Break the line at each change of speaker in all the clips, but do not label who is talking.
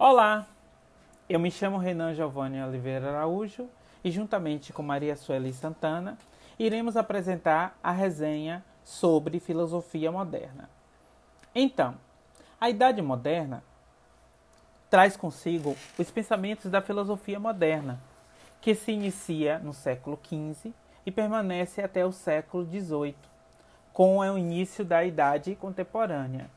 Olá, eu me chamo Renan Giovanni Oliveira Araújo e, juntamente com Maria Sueli Santana, iremos apresentar a resenha sobre filosofia moderna. Então, a Idade Moderna traz consigo os pensamentos da filosofia moderna, que se inicia no século XV e permanece até o século XVIII, com o início da Idade Contemporânea.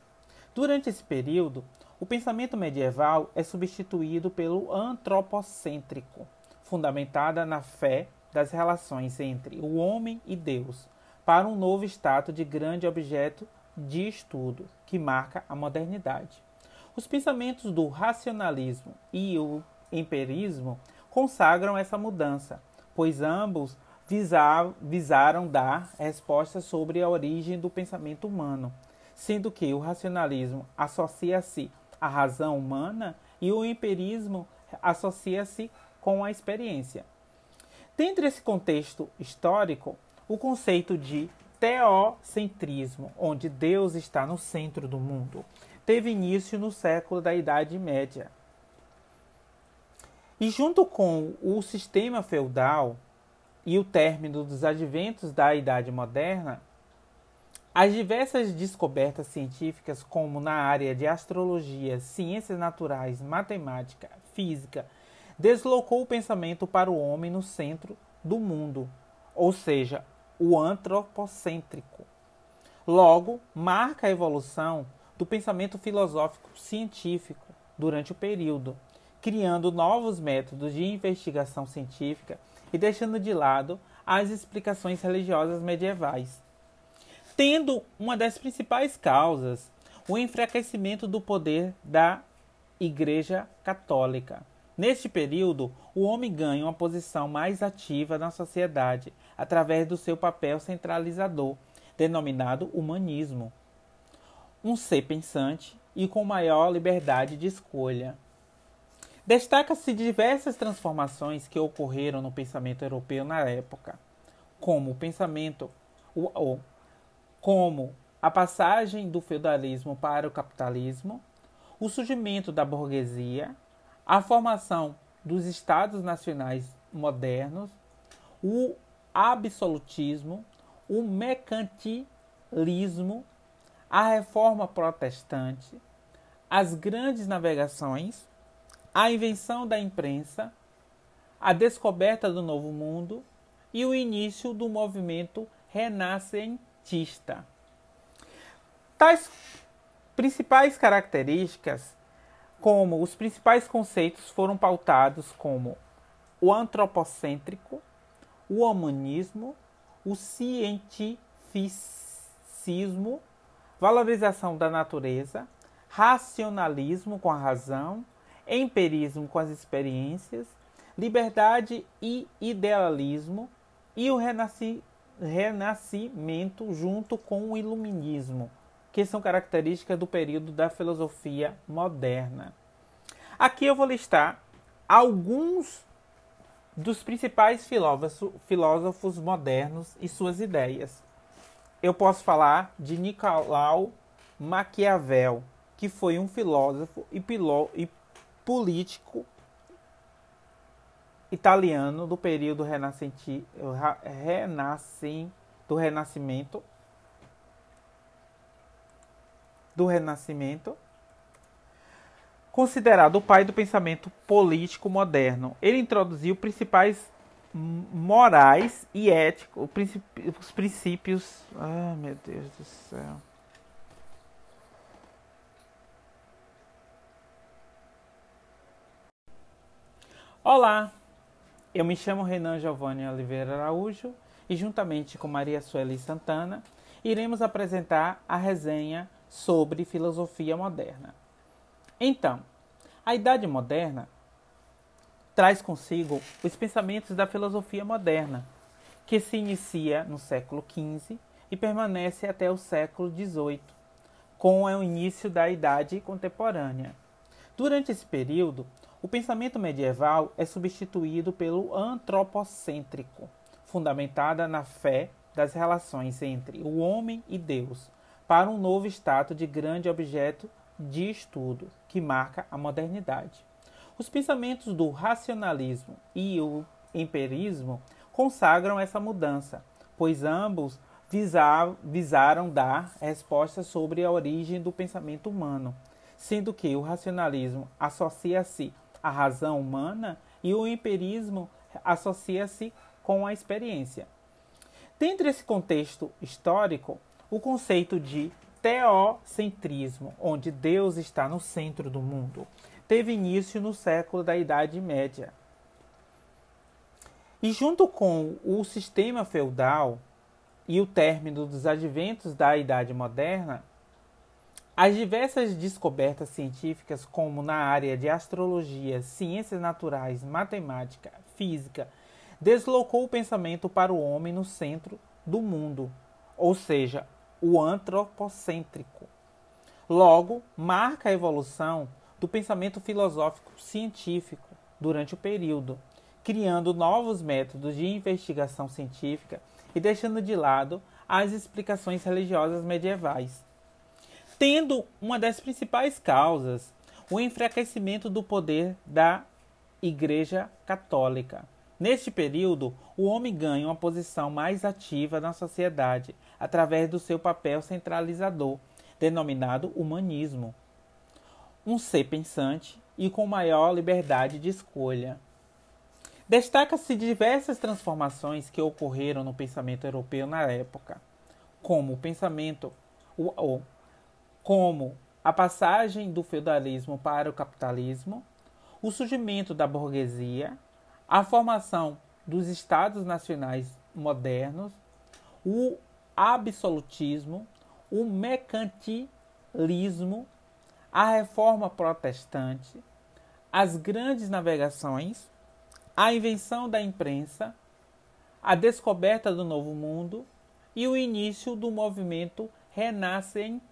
Durante esse período, o pensamento medieval é substituído pelo antropocêntrico, fundamentada na fé das relações entre o homem e Deus, para um novo status de grande objeto de estudo que marca a modernidade. Os pensamentos do racionalismo e o empirismo consagram essa mudança, pois ambos visaram dar respostas sobre a origem do pensamento humano, sendo que o racionalismo associa-se a razão humana e o empirismo associa-se com a experiência. Dentro desse contexto histórico, o conceito de teocentrismo, onde Deus está no centro do mundo, teve início no século da Idade Média. E junto com o sistema feudal e o término dos adventos da Idade Moderna, as diversas descobertas científicas, como na área de astrologia, ciências naturais, matemática, física, deslocou o pensamento para o homem no centro do mundo, ou seja, o antropocêntrico. Logo, marca a evolução do pensamento filosófico científico durante o período, criando novos métodos de investigação científica e deixando de lado as explicações religiosas medievais tendo uma das principais causas o enfraquecimento do poder da Igreja Católica. Neste período, o homem ganha uma posição mais ativa na sociedade através do seu papel centralizador, denominado humanismo. Um ser pensante e com maior liberdade de escolha. Destaca-se diversas transformações que ocorreram no pensamento europeu na época, como o pensamento, o, como a passagem do feudalismo para o capitalismo, o surgimento da burguesia, a formação dos estados nacionais modernos, o absolutismo, o mercantilismo, a reforma protestante, as grandes navegações, a invenção da imprensa, a descoberta do novo mundo e o início do movimento renascentista cientista. Tais principais características, como os principais conceitos foram pautados como o antropocêntrico, o humanismo, o cientificismo, valorização da natureza, racionalismo com a razão, empirismo com as experiências, liberdade e idealismo e o renascimento renascimento junto com o iluminismo, que são características do período da filosofia moderna. Aqui eu vou listar alguns dos principais filósofos modernos e suas ideias. Eu posso falar de Nicolau Maquiavel, que foi um filósofo e, e político italiano do período renascente, renascem, do Renascimento, do Renascimento, considerado o pai do pensamento político moderno. Ele introduziu principais morais e éticos, os princípios. Ah, meu Deus do céu. Olá, eu me chamo Renan Giovanni Oliveira Araújo e, juntamente com Maria Sueli Santana, iremos apresentar a resenha sobre filosofia moderna. Então, a Idade Moderna traz consigo os pensamentos da filosofia moderna, que se inicia no século XV e permanece até o século XVIII, com o início da Idade Contemporânea. Durante esse período, o pensamento medieval é substituído pelo antropocêntrico, fundamentada na fé das relações entre o homem e Deus, para um novo status de grande objeto de estudo, que marca a modernidade. Os pensamentos do racionalismo e o empirismo consagram essa mudança, pois ambos visar, visaram dar respostas sobre a origem do pensamento humano, sendo que o racionalismo associa-se à razão humana e o empirismo associa-se com a experiência. Dentro desse contexto histórico, o conceito de teocentrismo, onde Deus está no centro do mundo, teve início no século da Idade Média. E junto com o sistema feudal e o término dos adventos da Idade Moderna, as diversas descobertas científicas, como na área de astrologia, ciências naturais, matemática, física, deslocou o pensamento para o homem no centro do mundo, ou seja, o antropocêntrico. Logo, marca a evolução do pensamento filosófico científico durante o período, criando novos métodos de investigação científica e deixando de lado as explicações religiosas medievais. Tendo uma das principais causas o enfraquecimento do poder da Igreja Católica. Neste período, o homem ganha uma posição mais ativa na sociedade através do seu papel centralizador, denominado humanismo. Um ser pensante e com maior liberdade de escolha. Destaca-se diversas transformações que ocorreram no pensamento europeu na época, como o pensamento, o, como a passagem do feudalismo para o capitalismo, o surgimento da burguesia, a formação dos estados nacionais modernos, o absolutismo, o mercantilismo, a reforma protestante, as grandes navegações, a invenção da imprensa, a descoberta do novo mundo e o início do movimento renascentista.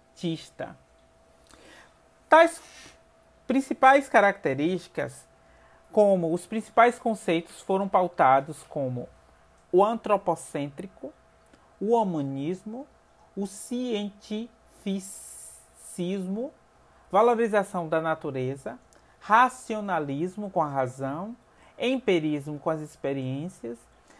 Tais principais características, como os principais conceitos foram pautados como o antropocêntrico, o humanismo, o cientificismo, valorização da natureza, racionalismo com a razão, empirismo com as experiências,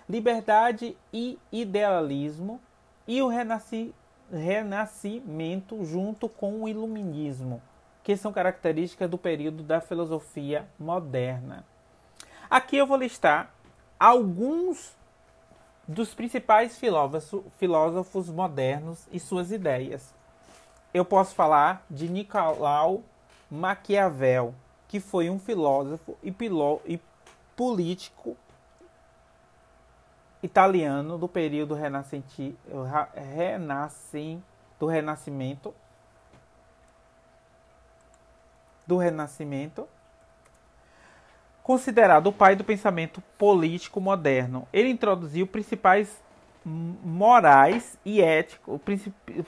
liberdade e idealismo e o renasci renascimento junto com o iluminismo, que são características do período da filosofia moderna. Aqui eu vou listar alguns dos principais filósofos modernos e suas ideias. Eu posso falar de Nicolau Maquiavel, que foi um filósofo e, e político italiano do período renascenti, renascim, do Renascimento do Renascimento considerado o pai do pensamento político moderno. Ele introduziu principais morais e éticos,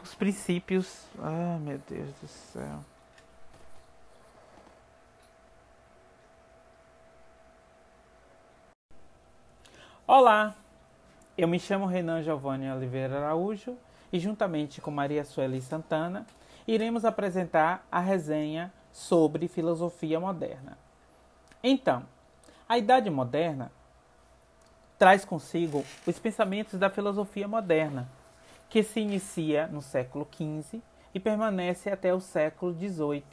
os princípios. Ah, meu Deus do céu. Olá, eu me chamo Renan Giovanni Oliveira Araújo e, juntamente com Maria Sueli Santana, iremos apresentar a resenha sobre filosofia moderna. Então, a Idade Moderna traz consigo os pensamentos da filosofia moderna, que se inicia no século XV e permanece até o século XVIII,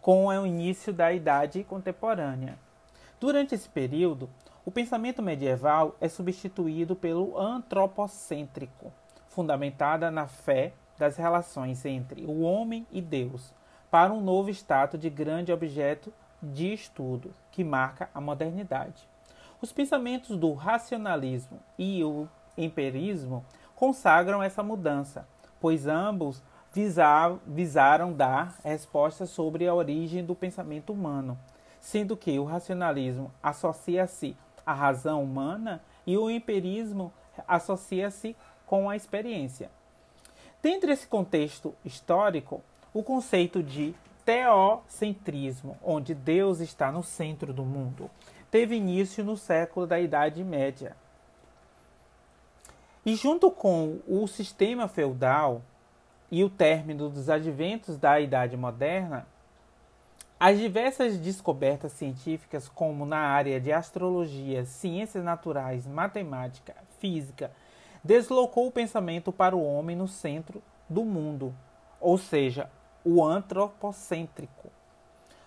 com o início da Idade Contemporânea. Durante esse período, o pensamento medieval é substituído pelo antropocêntrico, fundamentada na fé das relações entre o homem e Deus, para um novo status de grande objeto de estudo que marca a modernidade. Os pensamentos do racionalismo e o empirismo consagram essa mudança, pois ambos visar, visaram dar respostas sobre a origem do pensamento humano, sendo que o racionalismo associa-se à razão humana e o empirismo associa-se com a experiência. Dentro desse contexto histórico, o conceito de teocentrismo, onde Deus está no centro do mundo, teve início no século da Idade Média. E junto com o sistema feudal e o término dos adventos da Idade Moderna, As diversas descobertas científicas, como na área de astrologia, ciências naturais, matemática, física, deslocou o pensamento para o homem no centro do mundo, ou seja, o antropocêntrico.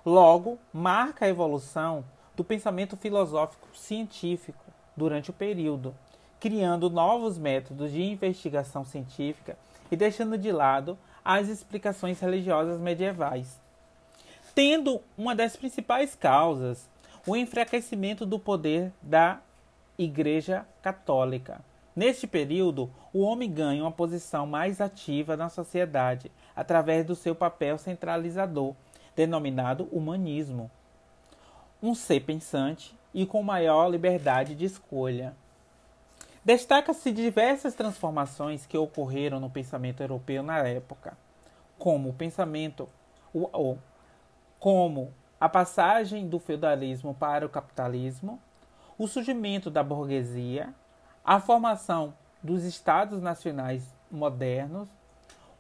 Logo, marca a evolução do pensamento filosófico científico durante o período, criando novos métodos de investigação científica e deixando de lado as explicações religiosas medievais. Tendo uma das principais causas o enfraquecimento do poder da Igreja Católica. Neste período, o homem ganha uma posição mais ativa na sociedade através do seu papel centralizador, denominado humanismo. Um ser pensante e com maior liberdade de escolha. Destaca-se diversas transformações que ocorreram no pensamento europeu na época, como o pensamento, o, como a passagem do feudalismo para o capitalismo, o surgimento da burguesia, a formação dos estados nacionais modernos,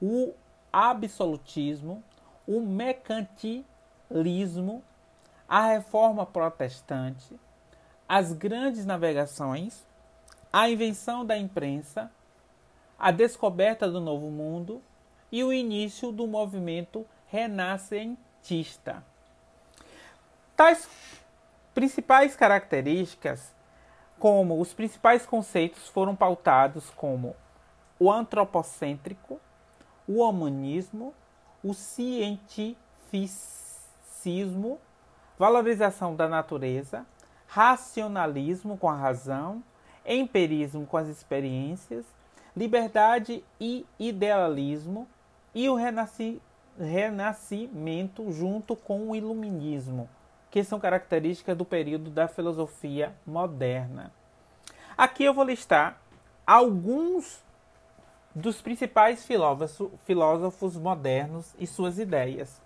o absolutismo, o mercantilismo, a reforma protestante, as grandes navegações, a invenção da imprensa, a descoberta do novo mundo e o início do movimento renascentista. Tais principais características como os principais conceitos foram pautados como o antropocêntrico, o humanismo, o cientificismo, valorização da natureza, racionalismo com a razão, empirismo com as experiências, liberdade e idealismo e o renasci renascimento junto com o iluminismo que são características do período da filosofia moderna. Aqui eu vou listar alguns dos principais filósofos modernos e suas ideias.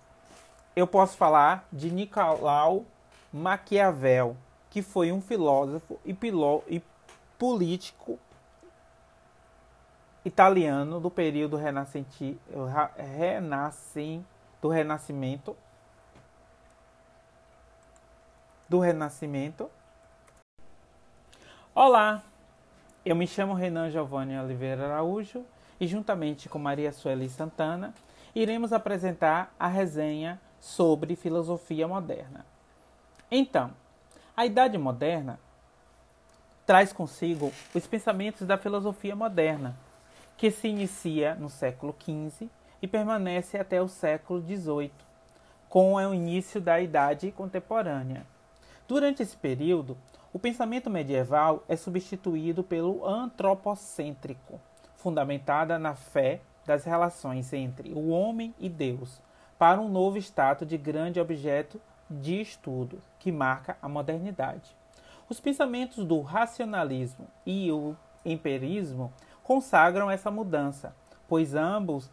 Eu posso falar de Nicolau Maquiavel, que foi um filósofo e, e político italiano do período renascente, renascem, do Renascimento do Renascimento. Olá, eu me chamo Renan Giovanni Oliveira Araújo e, juntamente com Maria Sueli Santana, iremos apresentar a resenha sobre filosofia moderna. Então, a Idade Moderna traz consigo os pensamentos da filosofia moderna, que se inicia no século XV e permanece até o século XVIII, com o início da Idade Contemporânea. Durante esse período, o pensamento medieval é substituído pelo antropocêntrico, fundamentada na fé das relações entre o homem e Deus, para um novo estado de grande objeto de estudo que marca a modernidade. Os pensamentos do racionalismo e o empirismo consagram essa mudança, pois ambos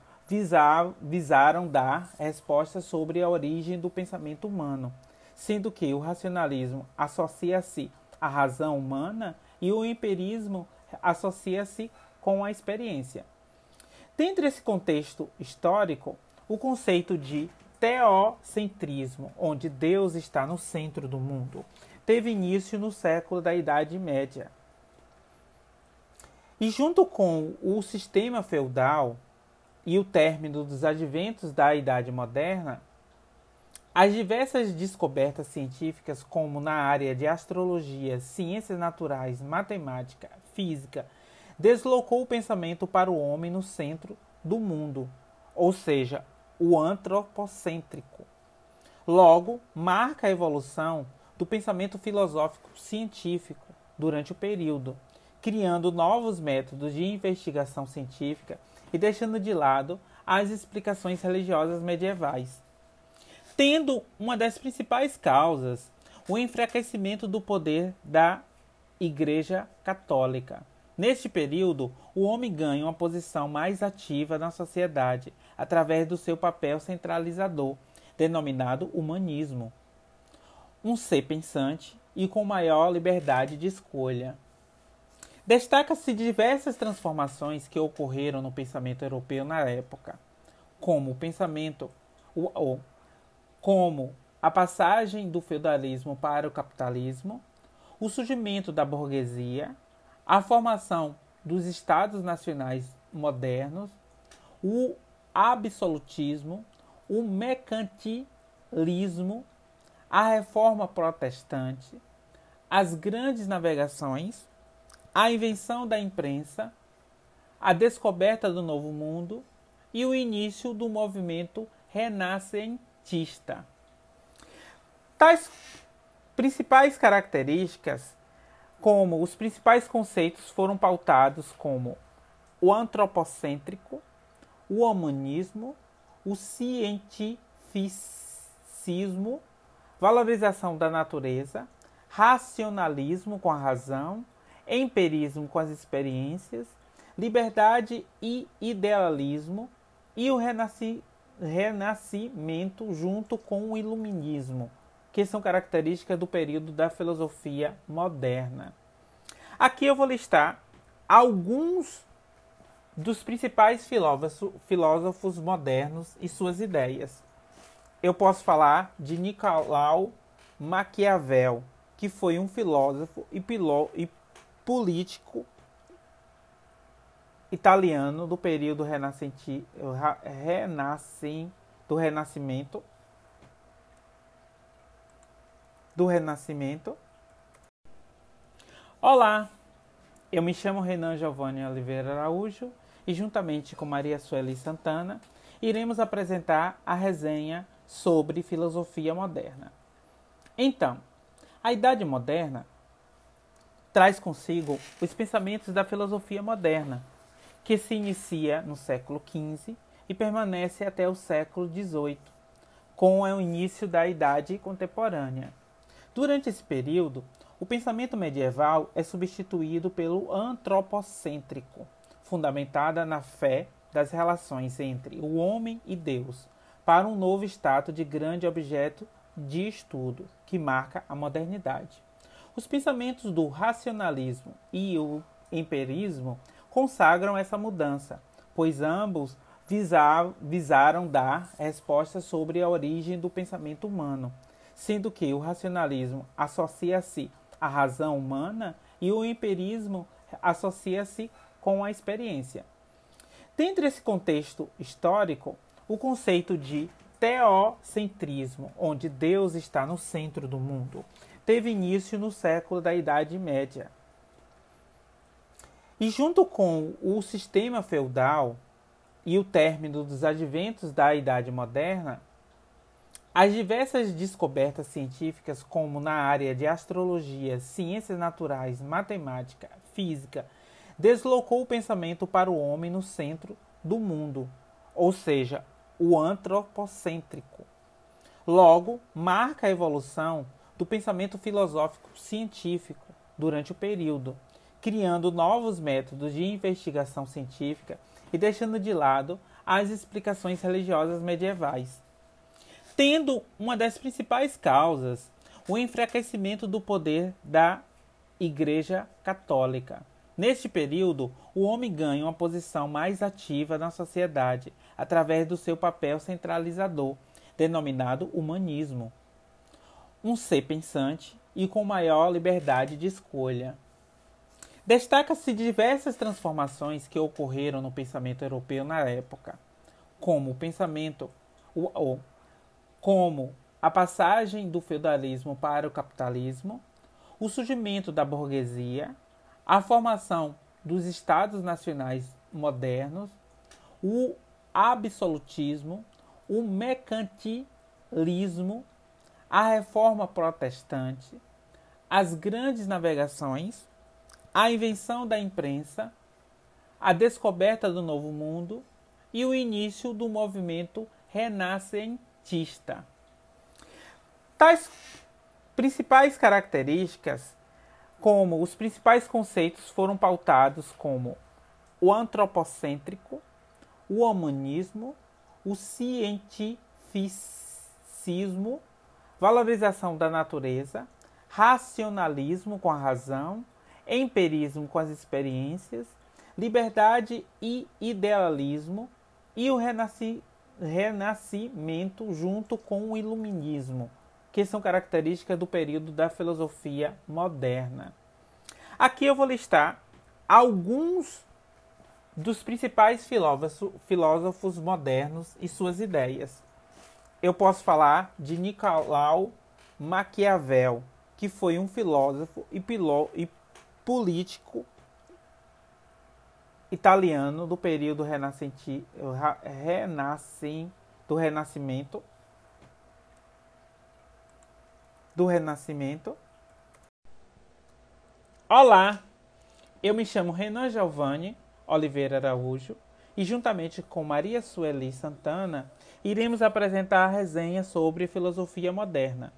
visaram dar respostas sobre a origem do pensamento humano sendo que o racionalismo associa-se à razão humana e o empirismo associa-se com a experiência. Dentro desse contexto histórico, o conceito de teocentrismo, onde Deus está no centro do mundo, teve início no século da Idade Média. E junto com o sistema feudal e o término dos adventos da Idade Moderna, as diversas descobertas científicas, como na área de astrologia, ciências naturais, matemática, física, deslocou o pensamento para o homem no centro do mundo, ou seja, o antropocêntrico. Logo, marca a evolução do pensamento filosófico científico durante o período, criando novos métodos de investigação científica e deixando de lado as explicações religiosas medievais tendo uma das principais causas o enfraquecimento do poder da Igreja Católica. Neste período, o homem ganha uma posição mais ativa na sociedade através do seu papel centralizador, denominado humanismo. Um ser pensante e com maior liberdade de escolha. Destaca-se diversas transformações que ocorreram no pensamento europeu na época, como o pensamento, o, como a passagem do feudalismo para o capitalismo, o surgimento da burguesia, a formação dos estados nacionais modernos, o absolutismo, o mercantilismo, a reforma protestante, as grandes navegações, a invenção da imprensa, a descoberta do novo mundo e o início do movimento renascentista. Tais principais características, como os principais conceitos foram pautados como o antropocêntrico, o humanismo, o cientificismo, valorização da natureza, racionalismo com a razão, empirismo com as experiências, liberdade e idealismo e o renasci renascimento junto com o iluminismo, que são características do período da filosofia moderna. Aqui eu vou listar alguns dos principais filósofos modernos e suas ideias. Eu posso falar de Nicolau Maquiavel, que foi um filósofo e, e político italiano do período renascenti, renascim, do Renascimento do Renascimento. Olá, eu me chamo Renan Giovanni Oliveira Araújo e juntamente com Maria Sueli Santana iremos apresentar a resenha sobre filosofia moderna. Então, a Idade Moderna traz consigo os pensamentos da filosofia moderna, que se inicia no século XV e permanece até o século XVIII, com o início da Idade Contemporânea. Durante esse período, o pensamento medieval é substituído pelo antropocêntrico, fundamentada na fé das relações entre o homem e Deus, para um novo estado de grande objeto de estudo que marca a modernidade. Os pensamentos do racionalismo e o empirismo consagram essa mudança, pois ambos visaram dar respostas sobre a origem do pensamento humano sendo que o racionalismo associa-se à razão humana e o empirismo associa-se com a experiência. Dentro desse contexto histórico, o conceito de teocentrismo, onde Deus está no centro do mundo, teve início no século da Idade Média. E junto com o sistema feudal e o término dos adventos da Idade Moderna, as diversas descobertas científicas, como na área de astrologia, ciências naturais, matemática, física, deslocou o pensamento para o homem no centro do mundo, ou seja, o antropocêntrico. Logo, marca a evolução do pensamento filosófico científico durante o período, criando novos métodos de investigação científica e deixando de lado as explicações religiosas medievais tendo uma das principais causas o enfraquecimento do poder da Igreja Católica. Neste período, o homem ganha uma posição mais ativa na sociedade através do seu papel centralizador, denominado humanismo. Um ser pensante e com maior liberdade de escolha. Destaca-se diversas transformações que ocorreram no pensamento europeu na época, como o pensamento, o, como a passagem do feudalismo para o capitalismo, o surgimento da burguesia, a formação dos estados nacionais modernos, o absolutismo, o mercantilismo, a reforma protestante, as grandes navegações, a invenção da imprensa, a descoberta do novo mundo e o início do movimento renascentista. Tais principais características, como os principais conceitos foram pautados como o antropocêntrico, o humanismo, o cientificismo, valorização da natureza, racionalismo com a razão, empirismo com as experiências, liberdade e idealismo e o renascimento renascimento junto com o iluminismo, que são características do período da filosofia moderna. Aqui eu vou listar alguns dos principais filósofos modernos e suas ideias. Eu posso falar de Nicolau Maquiavel, que foi um filósofo e, e político italiano do período renascenti, do Renascimento do Renascimento. Olá, eu me chamo Renan Giovanni Oliveira Araújo e juntamente com Maria Sueli Santana iremos apresentar a resenha sobre filosofia moderna.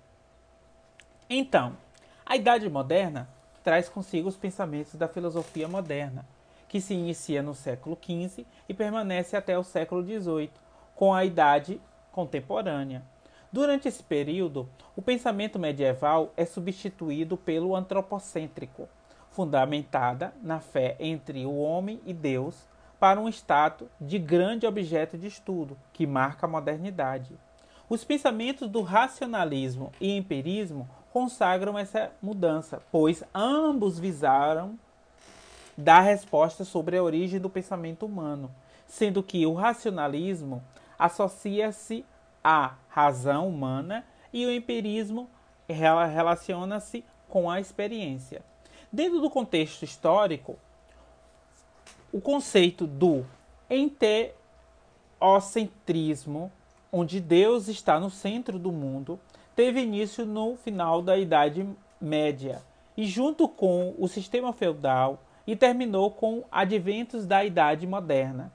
Então, a Idade Moderna traz consigo os pensamentos da filosofia moderna, que se inicia no século XV e permanece até o século XVIII, com a Idade Contemporânea. Durante esse período, o pensamento medieval é substituído pelo antropocêntrico, fundamentada na fé entre o homem e Deus, para um status de grande objeto de estudo que marca a modernidade. Os pensamentos do racionalismo e empirismo consagram essa mudança, pois ambos visaram dar resposta sobre a origem do pensamento humano, sendo que o racionalismo associa-se à razão humana e o empirismo relaciona-se com a experiência. Dentro do contexto histórico, o conceito do enteocentrismo, onde Deus está no centro do mundo, teve início no final da Idade Média e junto com o sistema feudal e terminou com adventos da Idade Moderna.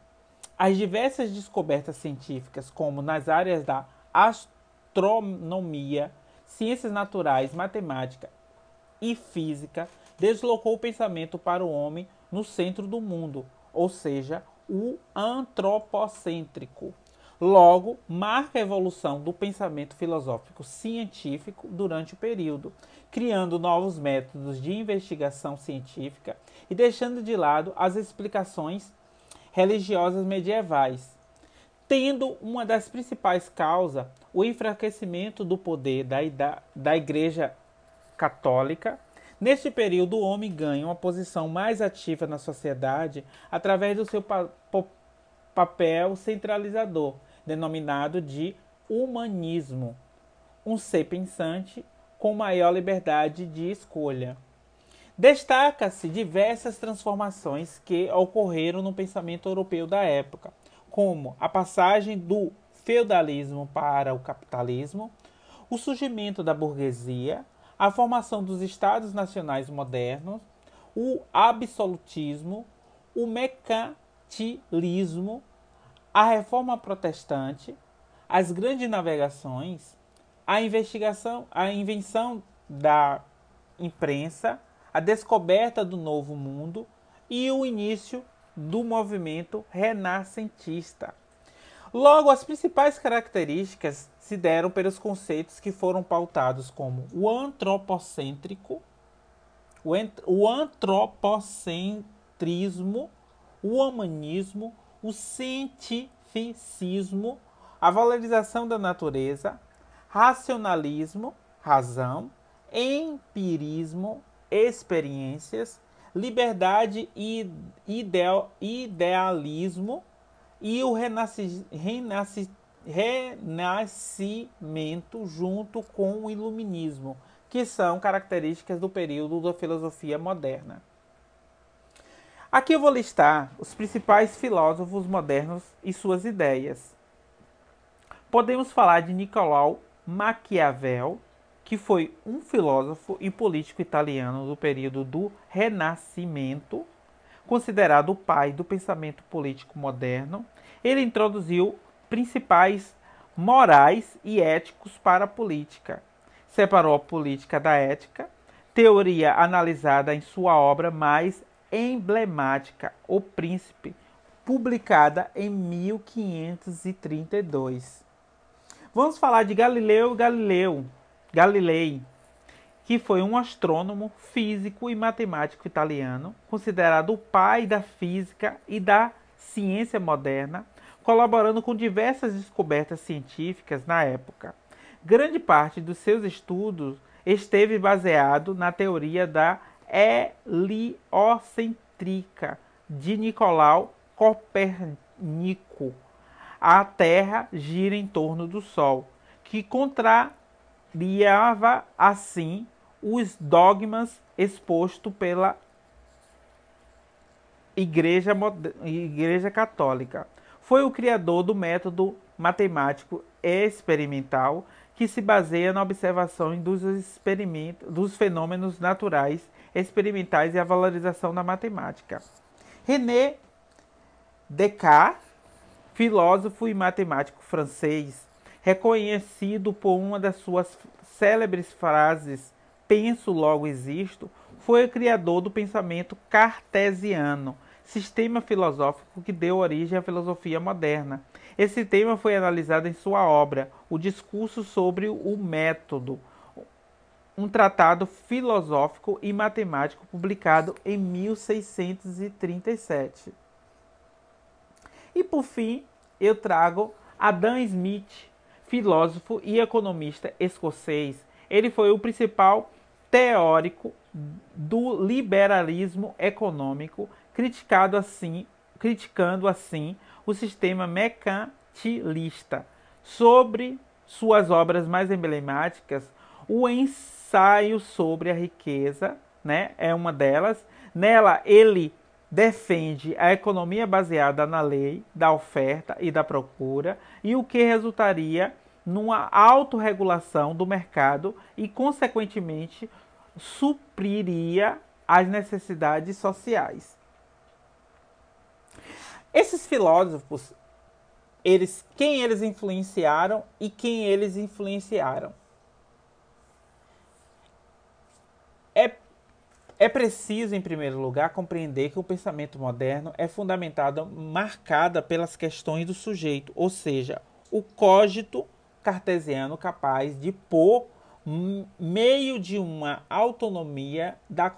As diversas descobertas científicas, como nas áreas da astronomia, ciências naturais, matemática e física, deslocou o pensamento para o homem no centro do mundo, ou seja, o antropocêntrico. Logo, marca a evolução do pensamento filosófico científico durante o período, criando novos métodos de investigação científica e deixando de lado as explicações religiosas medievais, tendo uma das principais causas o enfraquecimento do poder da, da Igreja Católica. Neste período, o homem ganha uma posição mais ativa na sociedade através do seu pa papel centralizador, denominado de humanismo, um ser pensante com maior liberdade de escolha. Destaca-se diversas transformações que ocorreram no pensamento europeu da época, como a passagem do feudalismo para o capitalismo, o surgimento da burguesia, a formação dos estados nacionais modernos, o absolutismo, o mercantilismo, a reforma protestante, as grandes navegações, a investigação, a invenção da imprensa, a descoberta do novo mundo e o início do movimento renascentista. Logo, as principais características se deram pelos conceitos que foram pautados como o antropocêntrico, o antropocentrismo, o humanismo, o cientificismo, a valorização da natureza, racionalismo, razão, empirismo, experiências, liberdade e ideal, idealismo e o renasci, renasci, renascimento junto com o iluminismo, que são características do período da filosofia moderna. Aqui eu vou listar os principais filósofos modernos e suas ideias. Podemos falar de Nicolau Maquiavel, que foi um filósofo e político italiano do período do Renascimento, considerado o pai do pensamento político moderno. Ele introduziu principais morais e éticos para a política. Separou a política da ética, teoria analisada em sua obra mais emblemática, O Príncipe, publicada em 1532. Vamos falar de Galileu Galileu, Galilei, que foi um astrônomo, físico e matemático italiano, considerado o pai da física e da ciência moderna, colaborando com diversas descobertas científicas na época. Grande parte dos seus estudos esteve baseado na teoria da heliocêntrica de Nicolau Copérnico. A Terra gira em torno do Sol, que contrariava assim os dogmas expostos pela Igreja, Igreja Católica. Foi o criador do método matemático experimental que se baseia na observação dos, dos fenômenos naturais experimentais e a valorização da matemática. René Descartes, filósofo e matemático francês, reconhecido por uma das suas célebres frases penso logo existo, foi o criador do pensamento cartesiano, sistema filosófico que deu origem à filosofia moderna. Esse tema foi analisado em sua obra, O Discurso sobre o Método, um tratado filosófico e matemático publicado em 1637. E por fim, eu trago Adam Smith, filósofo e economista escocês. Ele foi o principal teórico do liberalismo econômico, criticado assim, criticando assim o sistema mercantilista. Sobre suas obras mais emblemáticas, o ensaio sobre a riqueza, né, é uma delas. Nela ele defende a economia baseada na lei da oferta e da procura e o que resultaria numa autorregulação do mercado e, consequentemente, supriria as necessidades sociais. Esses filósofos, eles, quem eles influenciaram e quem eles influenciaram? É, é preciso, em primeiro lugar, compreender que o pensamento moderno é fundamentado, marcada pelas questões do sujeito, ou seja, o cogito cartesiano capaz de pôr meio de uma autonomia da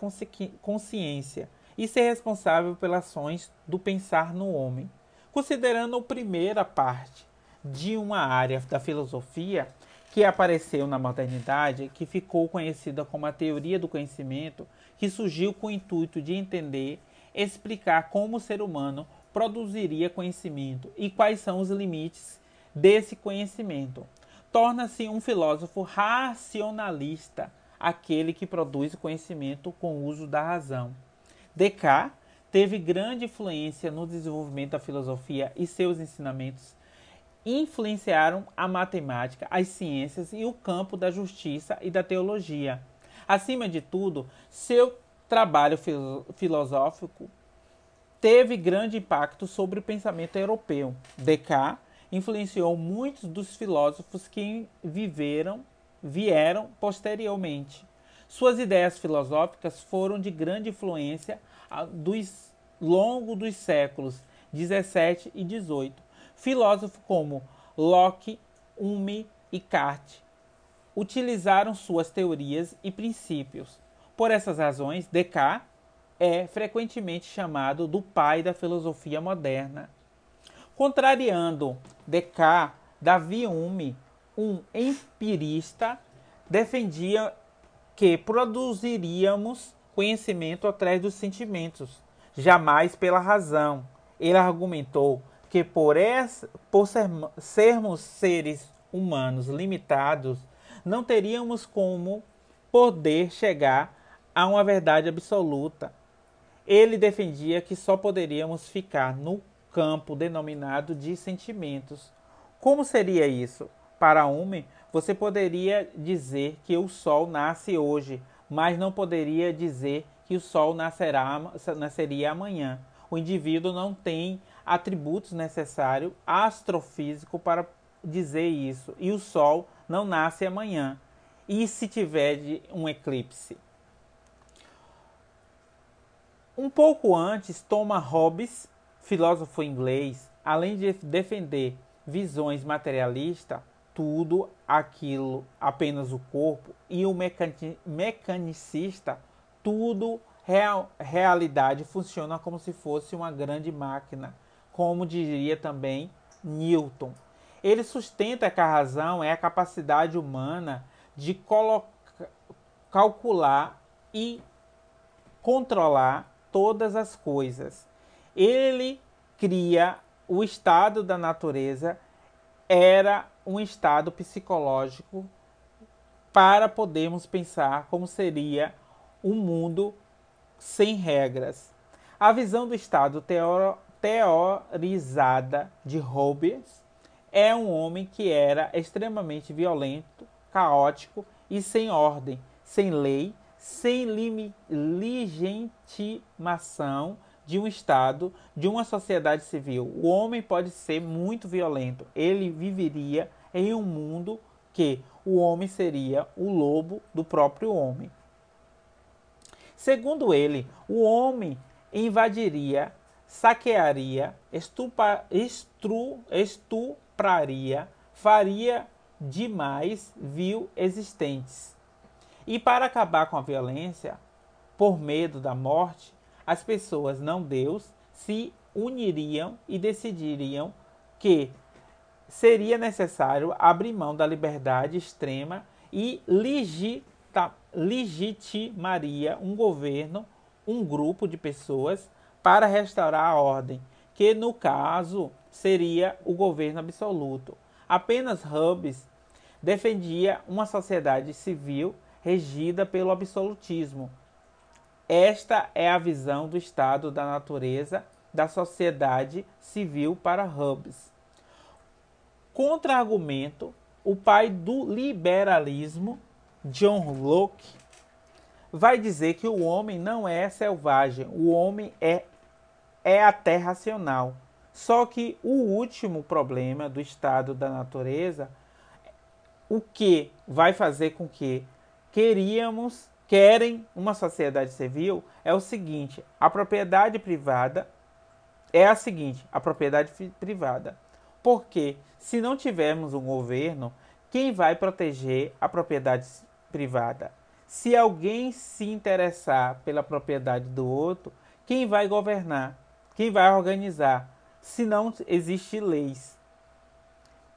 consciência e ser responsável pelas ações do pensar no homem. Considerando a primeira parte de uma área da filosofia que apareceu na modernidade, que ficou conhecida como a teoria do conhecimento, que surgiu com o intuito de entender, explicar como o ser humano produziria conhecimento e quais são os limites desse conhecimento torna-se um filósofo racionalista, aquele que produz conhecimento com o uso da razão. Descartes teve grande influência no desenvolvimento da filosofia e seus ensinamentos influenciaram a matemática, as ciências e o campo da justiça e da teologia. Acima de tudo, seu trabalho filosófico teve grande impacto sobre o pensamento europeu. Descartes influenciou muitos dos filósofos que viveram, vieram posteriormente. Suas ideias filosóficas foram de grande influência dos longo dos séculos 17 e 18. Filósofos como Locke, Hume e Kant utilizaram suas teorias e princípios. Por essas razões, Descartes é frequentemente chamado do pai da filosofia moderna. Contrariando Descartes, Davi Hume, um empirista, defendia que produziríamos conhecimento através dos sentimentos, jamais pela razão. Ele argumentou que por, por ser, sermos seres humanos limitados, não teríamos como poder chegar a uma verdade absoluta. Ele defendia que só poderíamos ficar no campo denominado de sentimentos. Como seria isso? Para Hume, você poderia dizer que o Sol nasce hoje, mas não poderia dizer que o Sol nascerá, nasceria amanhã. O indivíduo não tem atributos necessários astrofísicos para dizer isso. E o Sol não nasce amanhã. E se tiver um eclipse? Um pouco antes, Thomas Hobbes filósofo inglês, além de defender visões materialistas, tudo aquilo apenas o corpo, e o mecanicista, tudo real, realidade funciona como se fosse uma grande máquina, como diria também Newton. Ele sustenta que a razão é a capacidade humana de calcular e controlar todas as coisas. Ele cria o estado da natureza era um estado psicológico para podermos pensar como seria um mundo sem regras. A visão do estado teorizada de Hobbes é um homem que era extremamente violento, caótico e sem ordem, sem lei, sem legitimação de um Estado, de uma sociedade civil. O homem pode ser muito violento. Ele viveria em um mundo que o homem seria o lobo do próprio homem. Segundo ele, o homem invadiria, saquearia, estupa, estru, estupraria, faria demais vil existentes. E para acabar com a violência, por medo da morte, as pessoas, não Deus, se uniriam e decidiriam que seria necessário abrir mão da liberdade extrema e legita, legitimaria um governo, um grupo de pessoas para restaurar a ordem, que no caso seria o governo absoluto. Apenas Hobbes defendia uma sociedade civil regida pelo absolutismo. Esta é a visão do estado da natureza da sociedade civil para Hobbes. Contra-argumento, o pai do liberalismo, John Locke, vai dizer que o homem não é selvagem, o homem é, é até racional. Só que o último problema do estado da natureza, o que vai fazer com que queríamos, querem uma sociedade civil, é o seguinte: a propriedade privada é a seguinte, a propriedade privada. Porque se não tivermos um governo, quem vai proteger a propriedade privada? Se alguém se interessar pela propriedade do outro, quem vai governar? Quem vai organizar? Se não existe leis.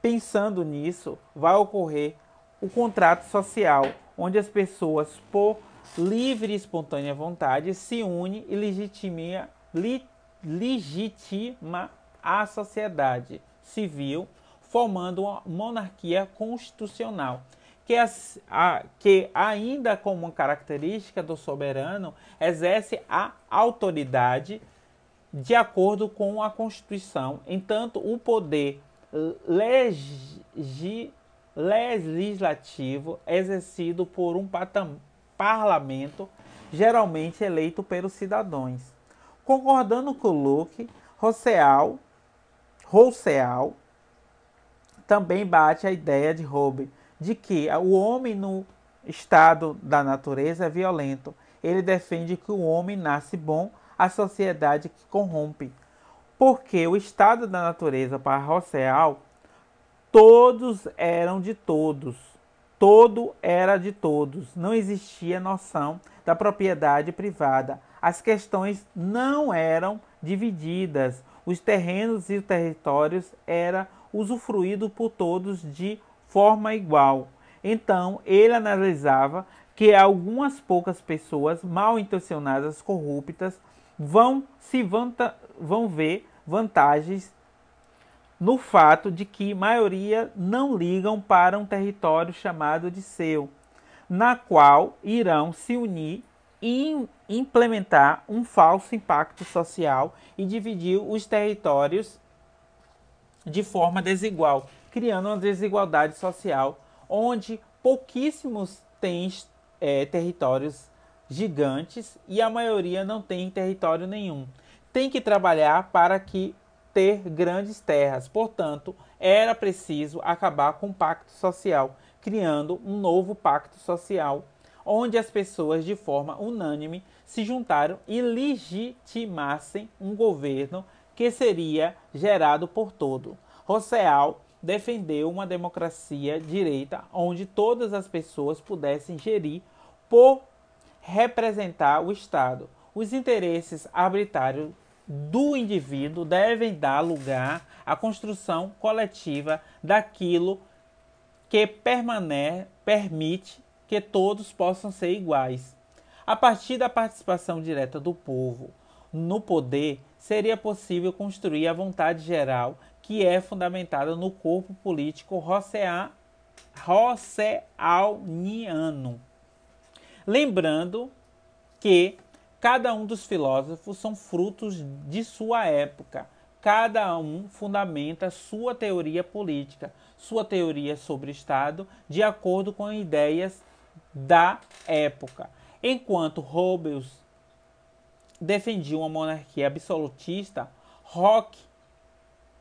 Pensando nisso, vai ocorrer o contrato social, onde as pessoas, por livre e espontânea vontade, se unem e legitima, legitima a sociedade civil, formando uma monarquia constitucional, que, a, que ainda como característica do soberano, exerce a autoridade de acordo com a Constituição. Entanto, o poder legi, legislativo exercido por um parlamento geralmente eleito pelos cidadãos. Concordando com Luke, Rousseau Rousseau também bate a ideia de Hobbes de que o homem no estado da natureza é violento. Ele defende que o homem nasce bom, a sociedade que corrompe. Porque o estado da natureza para Rousseau, todos eram de todos. Todo era de todos. Não existia noção da propriedade privada. As questões não eram divididas os terrenos e os territórios eram usufruídos por todos de forma igual. Então, ele analisava que algumas poucas pessoas mal intencionadas, corruptas, vão se vanta vão ver vantagens no fato de que maioria não ligam para um território chamado de seu, na qual irão se unir e implementar um falso impacto social e dividir os territórios de forma desigual, criando uma desigualdade social onde pouquíssimos têm é, territórios gigantes e a maioria não tem território nenhum. Tem que trabalhar para que ter grandes terras. Portanto, era preciso acabar com o pacto social, criando um novo pacto social onde as pessoas de forma unânime se juntaram e legitimassem um governo que seria gerado por todo. Rousseau defendeu uma democracia direita onde todas as pessoas pudessem gerir por representar o Estado. Os interesses arbitrários do indivíduo devem dar lugar à construção coletiva daquilo que permanece, permite que todos possam ser iguais. A partir da participação direta do povo no poder, seria possível construir a vontade geral que é fundamentada no corpo político rossealniano. Lembrando que cada um dos filósofos são frutos de sua época. Cada um fundamenta sua teoria política, sua teoria sobre Estado, de acordo com ideias da época. Enquanto Hobbes defendia uma monarquia absolutista, Locke,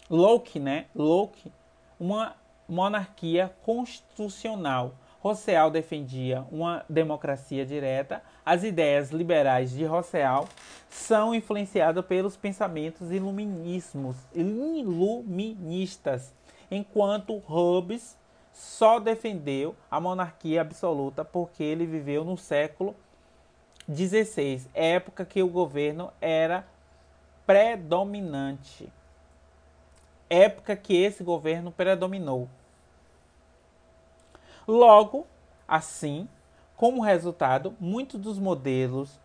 Locke, né? Locke, uma monarquia constitucional. Rousseau defendia uma democracia direta. As ideias liberais de Rousseau são influenciadas pelos pensamentos iluminismos, iluministas, enquanto Hobbes só defendeu a monarquia absoluta porque ele viveu no século XVI, época que o governo era predominante. Época que esse governo predominou. Logo, assim, como resultado, muitos dos modelos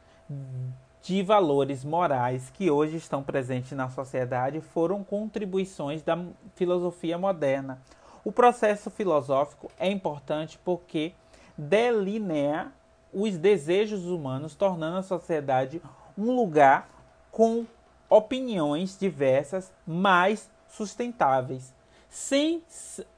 de valores morais que hoje estão presentes na sociedade foram contribuições da filosofia moderna. O processo filosófico é importante porque delinea os desejos humanos, tornando a sociedade um lugar com opiniões diversas, mais sustentáveis. Sem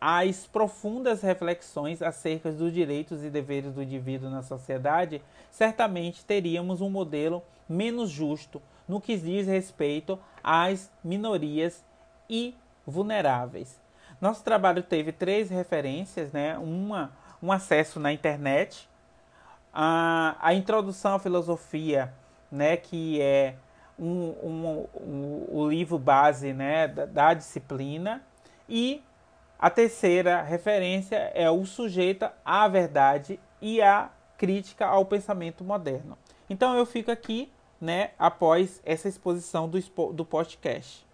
as profundas reflexões acerca dos direitos e deveres do indivíduo na sociedade, certamente teríamos um modelo menos justo no que diz respeito às minorias e vulneráveis. Nosso trabalho teve três referências, né? Uma, um acesso na internet, a, a introdução à filosofia, né? Que é um, um, um, o livro base né? da, da disciplina e a terceira referência é o sujeito à verdade e a crítica ao pensamento moderno. Então eu fico aqui, né, após essa exposição do, do podcast.